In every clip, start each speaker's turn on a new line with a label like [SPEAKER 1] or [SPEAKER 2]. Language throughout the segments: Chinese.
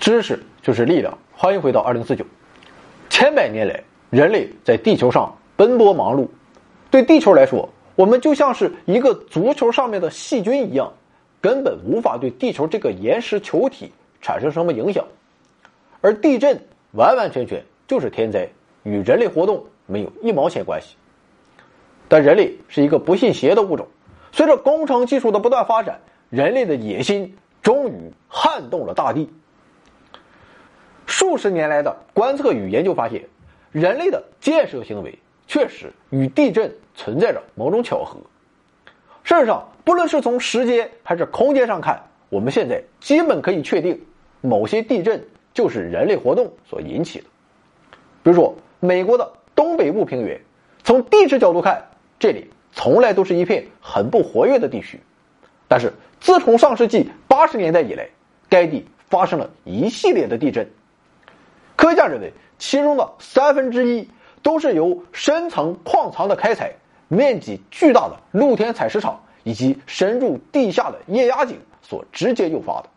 [SPEAKER 1] 知识就是力量。欢迎回到二零四九。千百年来，人类在地球上奔波忙碌，对地球来说，我们就像是一个足球上面的细菌一样，根本无法对地球这个岩石球体产生什么影响。而地震完完全全就是天灾，与人类活动没有一毛钱关系。但人类是一个不信邪的物种，随着工程技术的不断发展，人类的野心终于撼动了大地。数十年来的观测与研究发现，人类的建设行为确实与地震存在着某种巧合。事实上，不论是从时间还是空间上看，我们现在基本可以确定，某些地震就是人类活动所引起的。比如说，美国的东北部平原，从地质角度看，这里从来都是一片很不活跃的地区。但是，自从上世纪八十年代以来，该地发生了一系列的地震。科学家认为，其中的三分之一都是由深层矿藏的开采、面积巨大的露天采石场以及深入地下的液压井所直接诱发的。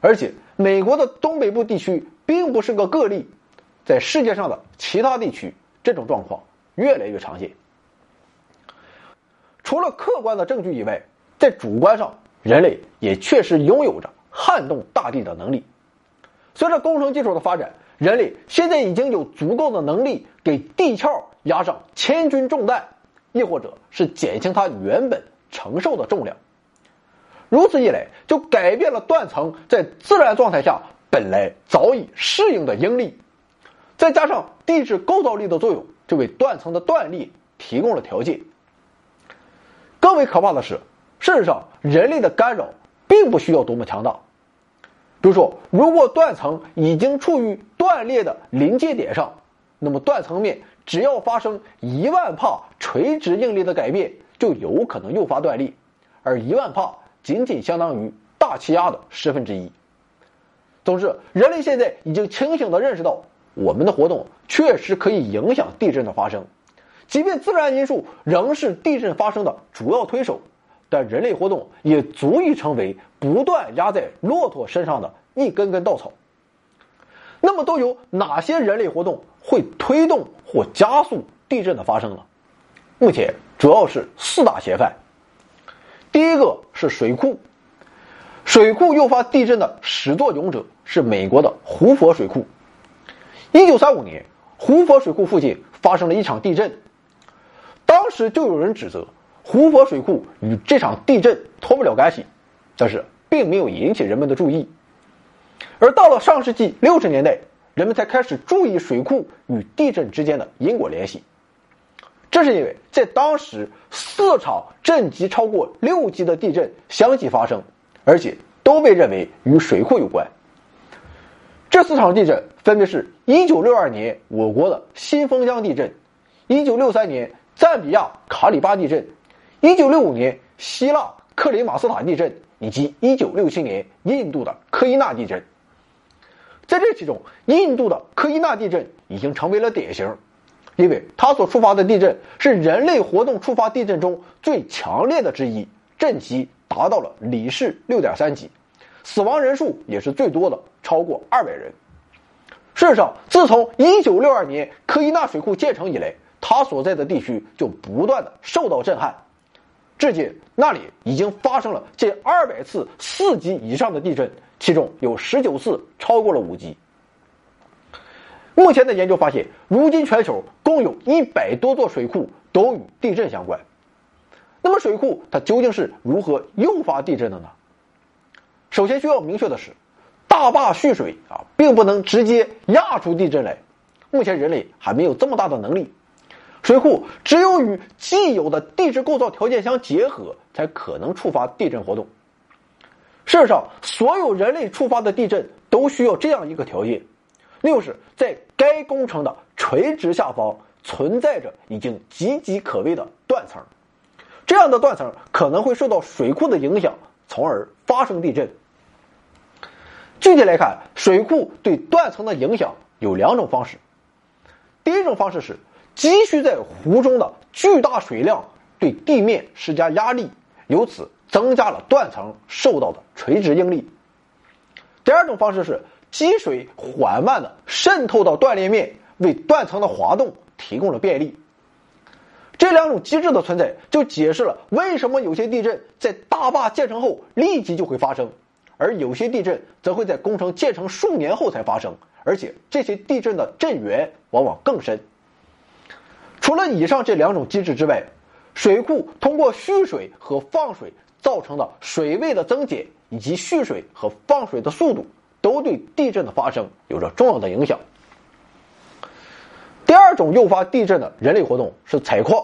[SPEAKER 1] 而且，美国的东北部地区并不是个个例，在世界上的其他地区，这种状况越来越常见。除了客观的证据以外，在主观上，人类也确实拥有着撼动大地的能力。随着工程技术的发展，人类现在已经有足够的能力给地壳压上千钧重担，亦或者是减轻它原本承受的重量。如此一来，就改变了断层在自然状态下本来早已适应的应力，再加上地质构造力的作用，就为断层的断裂提供了条件。更为可怕的是，事实上，人类的干扰并不需要多么强大。比如说，如果断层已经处于断裂的临界点上，那么断层面只要发生一万帕垂直应力的改变，就有可能诱发断裂，而一万帕仅仅相当于大气压的十分之一。总之，人类现在已经清醒地认识到，我们的活动确实可以影响地震的发生，即便自然因素仍是地震发生的主要推手。但人类活动也足以成为不断压在骆驼身上的一根根稻草。那么，都有哪些人类活动会推动或加速地震的发生呢？目前主要是四大嫌犯。第一个是水库，水库诱发地震的始作俑者是美国的胡佛水库。一九三五年，胡佛水库附近发生了一场地震，当时就有人指责。胡佛水库与这场地震脱不了干系，但是并没有引起人们的注意。而到了上世纪六十年代，人们才开始注意水库与地震之间的因果联系。这是因为在当时，四场震级超过六级的地震相继发生，而且都被认为与水库有关。这四场地震分别是1962年我国的新丰江地震，1963年赞比亚卡里巴地震。一九六五年希腊克里马斯塔地震以及一九六七年印度的科伊纳地震，在这其中，印度的科伊纳地震已经成为了典型，因为它所触发的地震是人类活动触发地震中最强烈的之一，震级达到了里氏六点三级，死亡人数也是最多的，超过二百人。事实上，自从一九六二年科伊纳水库建成以来，它所在的地区就不断的受到震撼。至今，那里已经发生了近二百次四级以上的地震，其中有十九次超过了五级。目前的研究发现，如今全球共有一百多座水库都与地震相关。那么，水库它究竟是如何诱发地震的呢？首先需要明确的是，大坝蓄水啊，并不能直接压出地震来。目前人类还没有这么大的能力。水库只有与既有的地质构造条件相结合，才可能触发地震活动。事实上，所有人类触发的地震都需要这样一个条件，那就是在该工程的垂直下方存在着已经岌岌可危的断层，这样的断层可能会受到水库的影响，从而发生地震。具体来看，水库对断层的影响有两种方式。第一种方式是。积蓄在湖中的巨大水量对地面施加压力，由此增加了断层受到的垂直应力。第二种方式是积水缓慢的渗透到断裂面，为断层的滑动提供了便利。这两种机制的存在，就解释了为什么有些地震在大坝建成后立即就会发生，而有些地震则会在工程建成数年后才发生，而且这些地震的震源往往更深。除了以上这两种机制之外，水库通过蓄水和放水造成的水位的增减，以及蓄水和放水的速度，都对地震的发生有着重要的影响。第二种诱发地震的人类活动是采矿。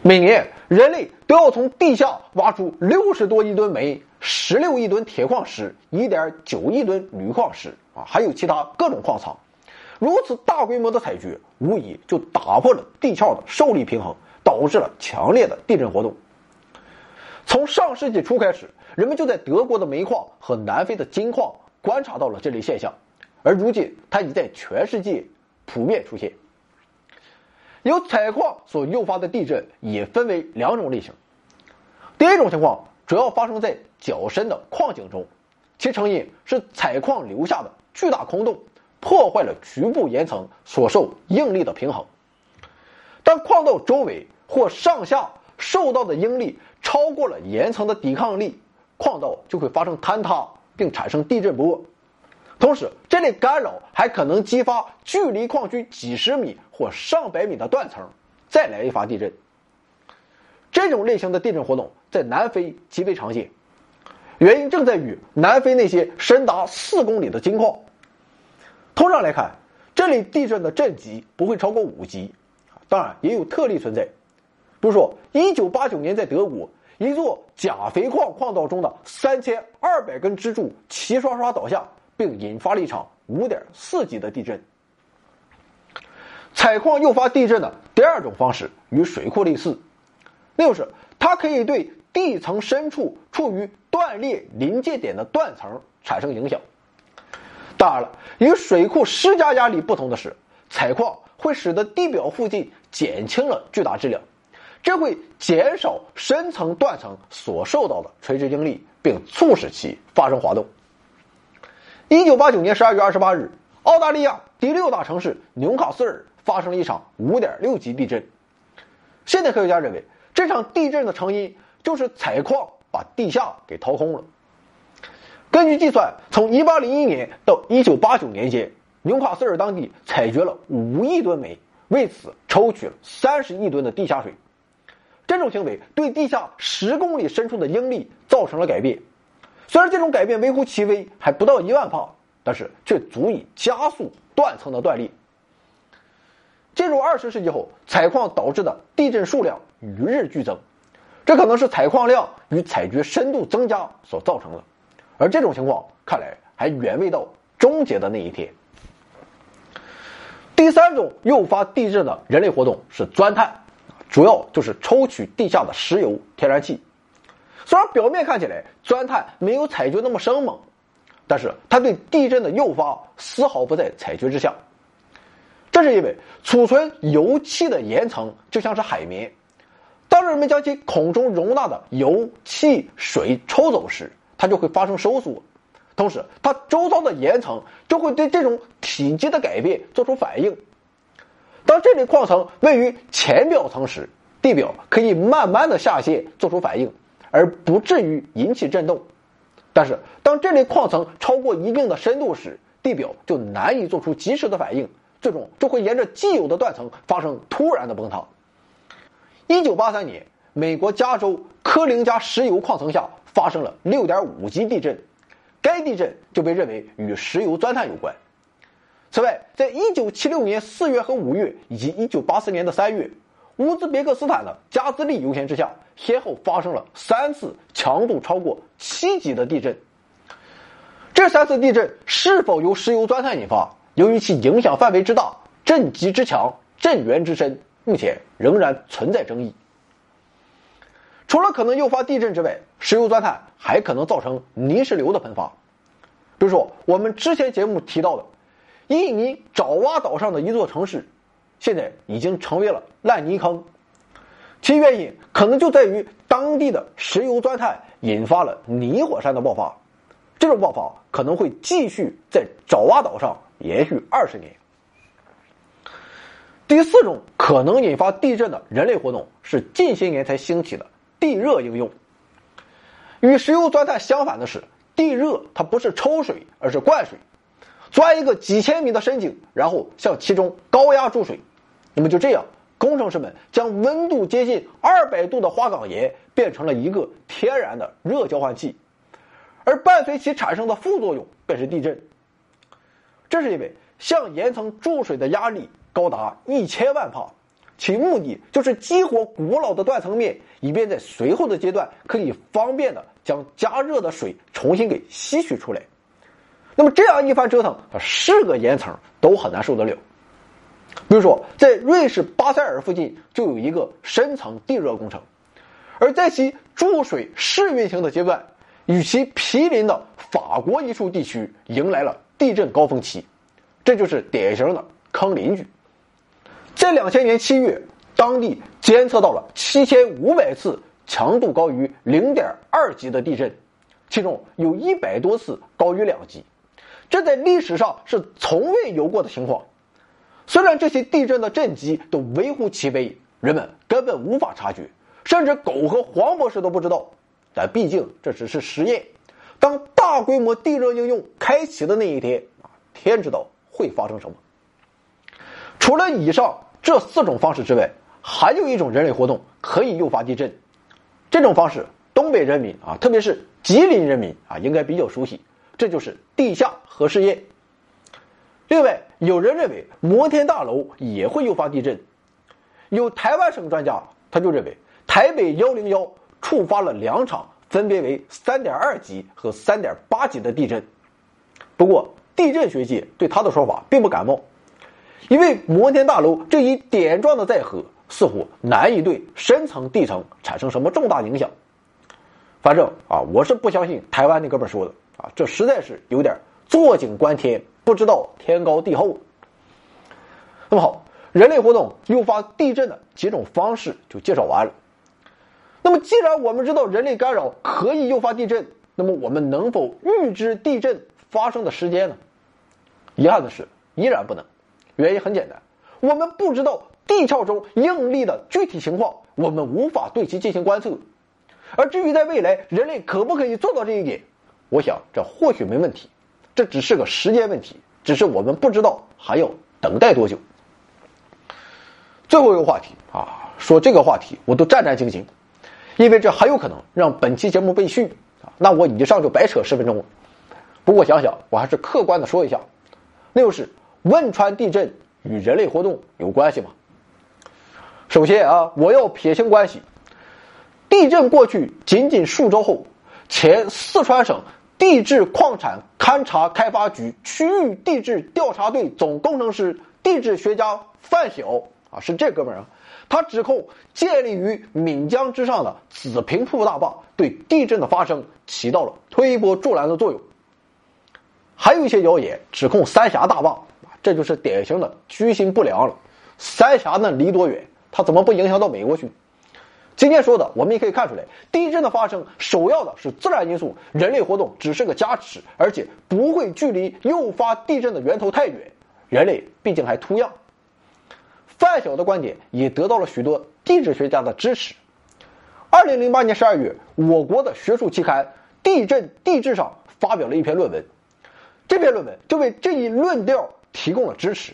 [SPEAKER 1] 每年，人类都要从地下挖出六十多亿吨煤、十六亿吨铁矿石、一点九亿吨铝矿石啊，还有其他各种矿藏。如此大规模的采掘，无疑就打破了地壳的受力平衡，导致了强烈的地震活动。从上世纪初开始，人们就在德国的煤矿和南非的金矿观察到了这类现象，而如今，它已在全世界。普遍出现，由采矿所诱发的地震也分为两种类型。第一种情况主要发生在较深的矿井中，其成因是采矿留下的巨大空洞破坏了局部岩层所受应力的平衡。当矿道周围或上下受到的应力超过了岩层的抵抗力，矿道就会发生坍塌，并产生地震波。同时，这类干扰还可能激发距离矿区几十米或上百米的断层，再来一发地震。这种类型的地震活动在南非极为常见，原因正在于南非那些深达四公里的金矿。通常来看，这类地震的震级不会超过五级，当然也有特例存在，比如说1989年在德国一座钾肥矿矿道中的3200根支柱齐刷刷倒下。并引发了一场五点四级的地震。采矿诱发地震的第二种方式与水库类似，那就是它可以对地层深处处于断裂临界点的断层产生影响。当然了，与水库施加压力不同的是，采矿会使得地表附近减轻了巨大质量，这会减少深层断层所受到的垂直应力，并促使其发生滑动。一九八九年十二月二十八日，澳大利亚第六大城市纽卡斯尔发生了一场五点六级地震。现代科学家认为，这场地震的成因就是采矿把地下给掏空了。根据计算，从一八零一年到一九八九年间，纽卡斯尔当地采掘了五亿吨煤，为此抽取了三十亿吨的地下水。这种行为对地下十公里深处的应力造成了改变。虽然这种改变微乎其微，还不到一万帕，但是却足以加速断层的断裂。进入二十世纪后，采矿导致的地震数量与日俱增，这可能是采矿量与采掘深度增加所造成的。而这种情况看来还远未到终结的那一天。第三种诱发地震的人类活动是钻探，主要就是抽取地下的石油、天然气。虽然表面看起来钻探没有采掘那么生猛，但是它对地震的诱发丝毫不在采掘之下。这是因为储存油气的岩层就像是海绵，当人们将其孔中容纳的油气水抽走时，它就会发生收缩，同时它周遭的岩层就会对这种体积的改变做出反应。当这类矿层位于浅表层时，地表可以慢慢的下陷做出反应。而不至于引起震动，但是当这类矿层超过一定的深度时，地表就难以做出及时的反应，最终就会沿着既有的断层发生突然的崩塌。一九八三年，美国加州科林加石油矿层下发生了六点五级地震，该地震就被认为与石油钻探有关。此外，在一九七六年四月和五月，以及一九八四年的三月。乌兹别克斯坦的加兹利油田之下，先后发生了三次强度超过七级的地震。这三次地震是否由石油钻探引发？由于其影响范围之大、震级之强、震源之深，目前仍然存在争议。除了可能诱发地震之外，石油钻探还可能造成泥石流的喷发。比如说，我们之前节目提到的印尼爪哇岛上的一座城市。现在已经成为了烂泥坑，其原因可能就在于当地的石油钻探引发了泥火山的爆发。这种爆发可能会继续在爪哇岛上延续二十年。第四种可能引发地震的人类活动是近些年才兴起的地热应用。与石油钻探相反的是，地热它不是抽水，而是灌水，钻一个几千米的深井，然后向其中高压注水。那么就这样，工程师们将温度接近二百度的花岗岩变成了一个天然的热交换器，而伴随其产生的副作用便是地震。这是因为向岩层注水的压力。高达一千万帕，其目的就是激活古老的断层面，以便在随后的阶段可以方便的将加热的水重新给吸取出来。那么这样一番折腾，是个岩层都很难受得了。比如说，在瑞士巴塞尔附近就有一个深层地热工程，而在其注水试运行的阶段，与其毗邻的法国一处地区迎来了地震高峰期，这就是典型的坑邻居。在两千年七月，当地监测到了七千五百次强度高于零点二级的地震，其中有一百多次高于两级，这在历史上是从未有过的情况。虽然这些地震的震级都微乎其微，人们根本无法察觉，甚至狗和黄博士都不知道，但毕竟这只是实验。当大规模地热应用开启的那一天啊，天知道会发生什么。除了以上。这四种方式之外，还有一种人类活动可以诱发地震。这种方式，东北人民啊，特别是吉林人民啊，应该比较熟悉。这就是地下核试验。另外，有人认为摩天大楼也会诱发地震。有台湾省专家他就认为，台北幺零幺触发了两场分别为三点二级和三点八级的地震。不过，地震学界对他的说法并不感冒。因为摩天大楼这一点状的载荷似乎难以对深层地层产生什么重大影响。反正啊，我是不相信台湾那哥们说的啊，这实在是有点坐井观天，不知道天高地厚。那么好，人类活动诱发地震的几种方式就介绍完了。那么既然我们知道人类干扰可以诱发地震，那么我们能否预知地震发生的时间呢？遗憾的是，依然不能。原因很简单，我们不知道地壳中应力的具体情况，我们无法对其进行观测。而至于在未来人类可不可以做到这一点，我想这或许没问题，这只是个时间问题，只是我们不知道还要等待多久。最后一个话题啊，说这个话题我都战战兢兢，因为这很有可能让本期节目被续啊，那我以上就白扯十分钟了。不过想想，我还是客观的说一下，那就是。汶川地震与人类活动有关系吗？首先啊，我要撇清关系。地震过去仅仅数周后，前四川省地质矿产勘查开发局区域地质调查队总工程师、地质学家范晓啊，是这哥们儿啊，他指控建立于岷江之上的子平铺大坝对地震的发生起到了推波助澜的作用。还有一些谣言指控三峡大坝。这就是典型的居心不良了。三峡那离多远？它怎么不影响到美国去？今天说的，我们也可以看出来，地震的发生首要的是自然因素，人类活动只是个加持，而且不会距离诱发地震的源头太远。人类毕竟还图样。范晓的观点也得到了许多地质学家的支持。二零零八年十二月，我国的学术期刊《地震地质》上发表了一篇论文，这篇论文就为这一论调。提供了支持。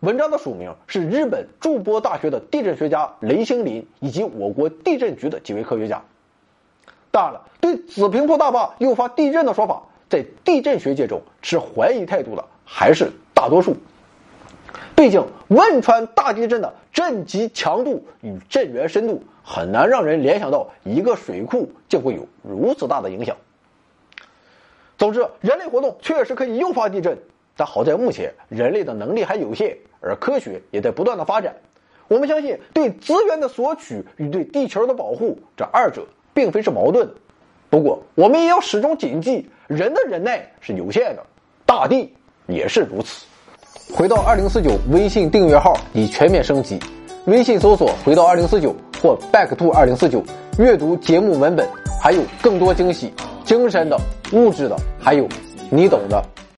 [SPEAKER 1] 文章的署名是日本筑波大学的地震学家雷星林以及我国地震局的几位科学家。当然了，对紫平铺大坝诱发地震的说法，在地震学界中持怀疑态度的还是大多数。毕竟汶川大地震的震级强度与震源深度很难让人联想到一个水库就会有如此大的影响。总之，人类活动确实可以诱发地震。但好在目前人类的能力还有限，而科学也在不断的发展。我们相信，对资源的索取与对地球的保护，这二者并非是矛盾。不过，我们也要始终谨记，人的忍耐是有限的，大地也是如此。回到二零四九微信订阅号已全面升级，微信搜索“回到二零四九”或 “back to 二零四九”，阅读节目文本，还有更多惊喜，精神的物质的，还有你懂的。